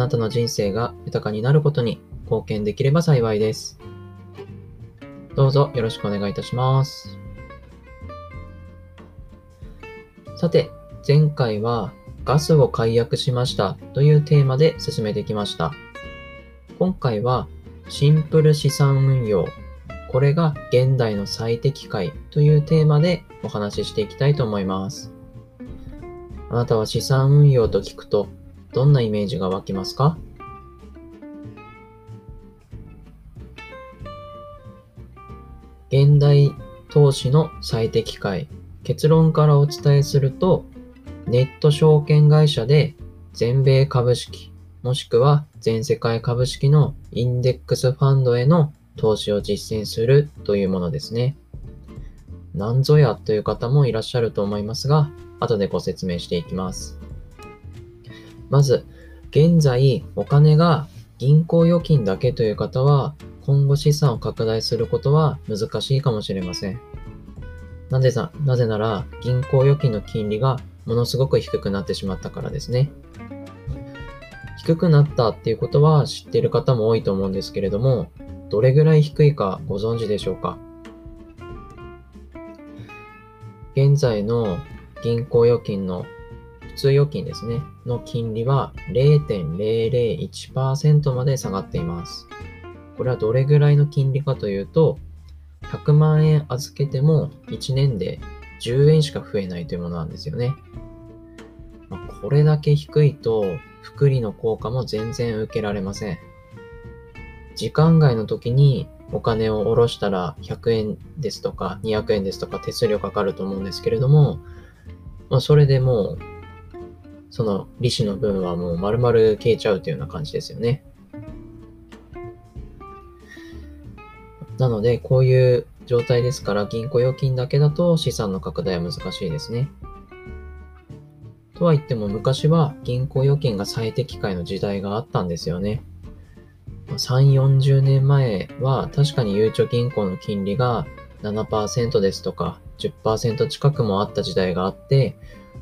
あなたの人生が豊かになることに貢献できれば幸いです。どうぞよろしくお願いいたします。さて、前回はガスを解約しましたというテーマで進めてきました。今回はシンプル資産運用。これが現代の最適解というテーマでお話ししていきたいと思います。あなたは資産運用と聞くとどんなイメージが湧きますか？現代投資の最適解。結論からお伝えすると、ネット証券会社で全米株式、もしくは全世界株式のインデックスファンドへの投資を実践するというものですね。なんぞやという方もいらっしゃると思いますが、後でご説明していきます。まず、現在お金が銀行預金だけという方は、今後資産を拡大することは難しいかもしれません。なぜななぜなら、銀行預金の金利がものすごく低くなってしまったからですね。低くなったっていうことは知っている方も多いと思うんですけれども、どれぐらい低いかご存知でしょうか？現在の銀行預金の通預金ですね、の金利は0.001%まで下がっています。これはどれぐらいの金利かというと、100万円預けても1年で10円しか増えないというものなんですよね。まあこれだけ低いと、福利の効果も全然受けられません。時間外の時にお金を下ろしたら100円ですとか200円ですとか手数料かかると思うんですけれども、まあ、それでもう、その利子の分はもう丸々消えちゃうというような感じですよね。なので、こういう状態ですから、銀行預金だけだと資産の拡大は難しいですね。とは言っても、昔は銀行預金が最適解の時代があったんですよね。3、40年前は確かにゆうちょ銀行の金利が7%ですとか10%近くもあった時代があって、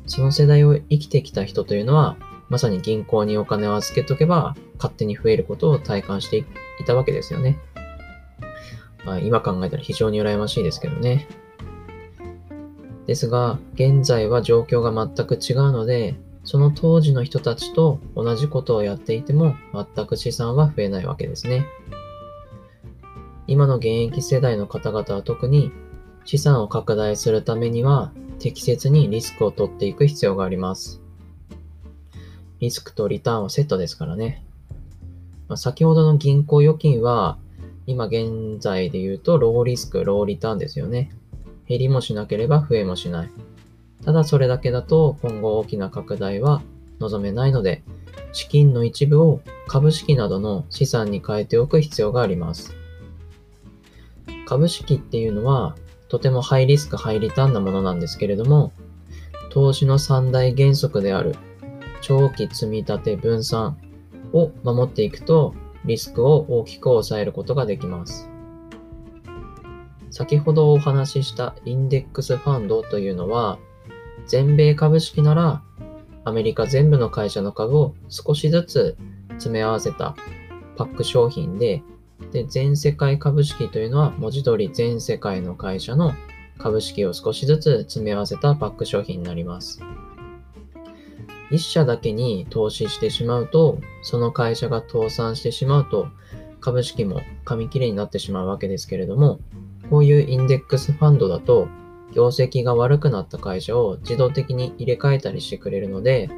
その世代を生きてきた人というのは、まさに銀行にお金を預けとけば勝手に増えることを体感していたわけですよね。まあ、今考えたら非常に羨ましいですけどね。ですが、現在は状況が全く違うので、その当時の人たちと同じことをやっていても全く資産は増えないわけですね。今の現役世代の方々は特に資産を拡大するためには適切にリスクを取っていく必要があります。リスクとリターンはセットですからね。まあ、先ほどの銀行預金は今現在で言うとローリスク、ローリターンですよね。減りもしなければ増えもしない。ただそれだけだと今後大きな拡大は望めないので、資金の一部を株式などの資産に変えておく必要があります。株式っていうのはとてもハイリスク、ハイリターンなものなんですけれども、投資の三大原則である長期積み立て分散を守っていくとリスクを大きく抑えることができます。先ほどお話ししたインデックスファンドというのは、全米株式ならアメリカ全部の会社の株を少しずつ詰め合わせたパック商品で、で、全世界株式というのは文字通り全世界の会社の株式を少しずつ詰め合わせたパック商品になります。一社だけに投資してしまうと、その会社が倒産してしまうと、株式も紙切れになってしまうわけですけれども、こういうインデックスファンドだと、業績が悪くなった会社を自動的に入れ替えたりしてくれるので、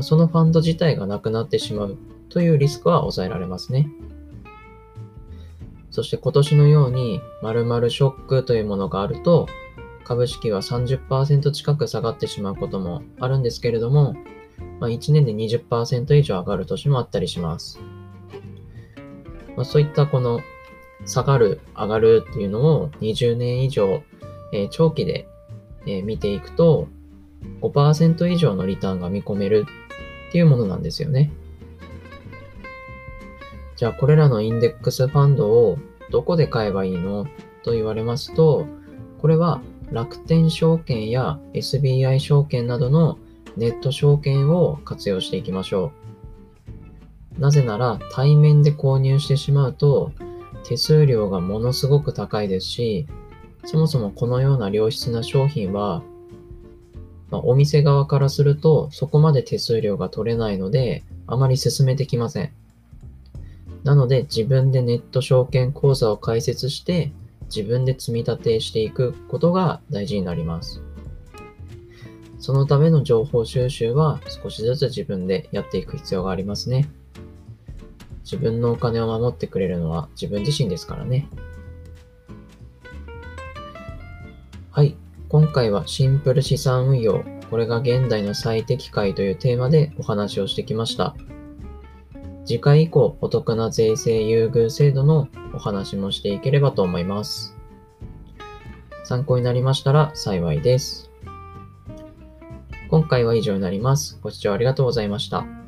そのファンド自体がなくなってしまうというリスクは抑えられますね。そして今年のように〇〇ショックというものがあると、株式は30%近く下がってしまうこともあるんですけれども、まあ、1年で20%以上上がる年もあったりします。まあ、そういったこの下がる、上がるっていうのを20年以上、えー、長期で、えー、見ていくと5%以上のリターンが見込めるっていうものなんですよね。じゃあこれらのインデックスファンドをどこで買えばいいの？と言われますと、これは楽天証券や SBI 証券などのネット証券を活用していきましょう。なぜなら対面で購入してしまうと手数料がものすごく高いですし、そもそもこのような良質な商品は、まあ、お店側からするとそこまで手数料が取れないのであまり進めてきません。なので自分でネット証券口座を開設して自分で積み立てしていくことが大事になります。そのための情報収集は少しずつ自分でやっていく必要がありますね。自分のお金を守ってくれるのは自分自身ですからね。はい。今回はシンプル資産運用、これが現代の最適解というテーマでお話をしてきました。次回以降、お得な税制優遇制度のお話もしていければと思います。参考になりましたら幸いです。今回は以上になります。ご視聴ありがとうございました。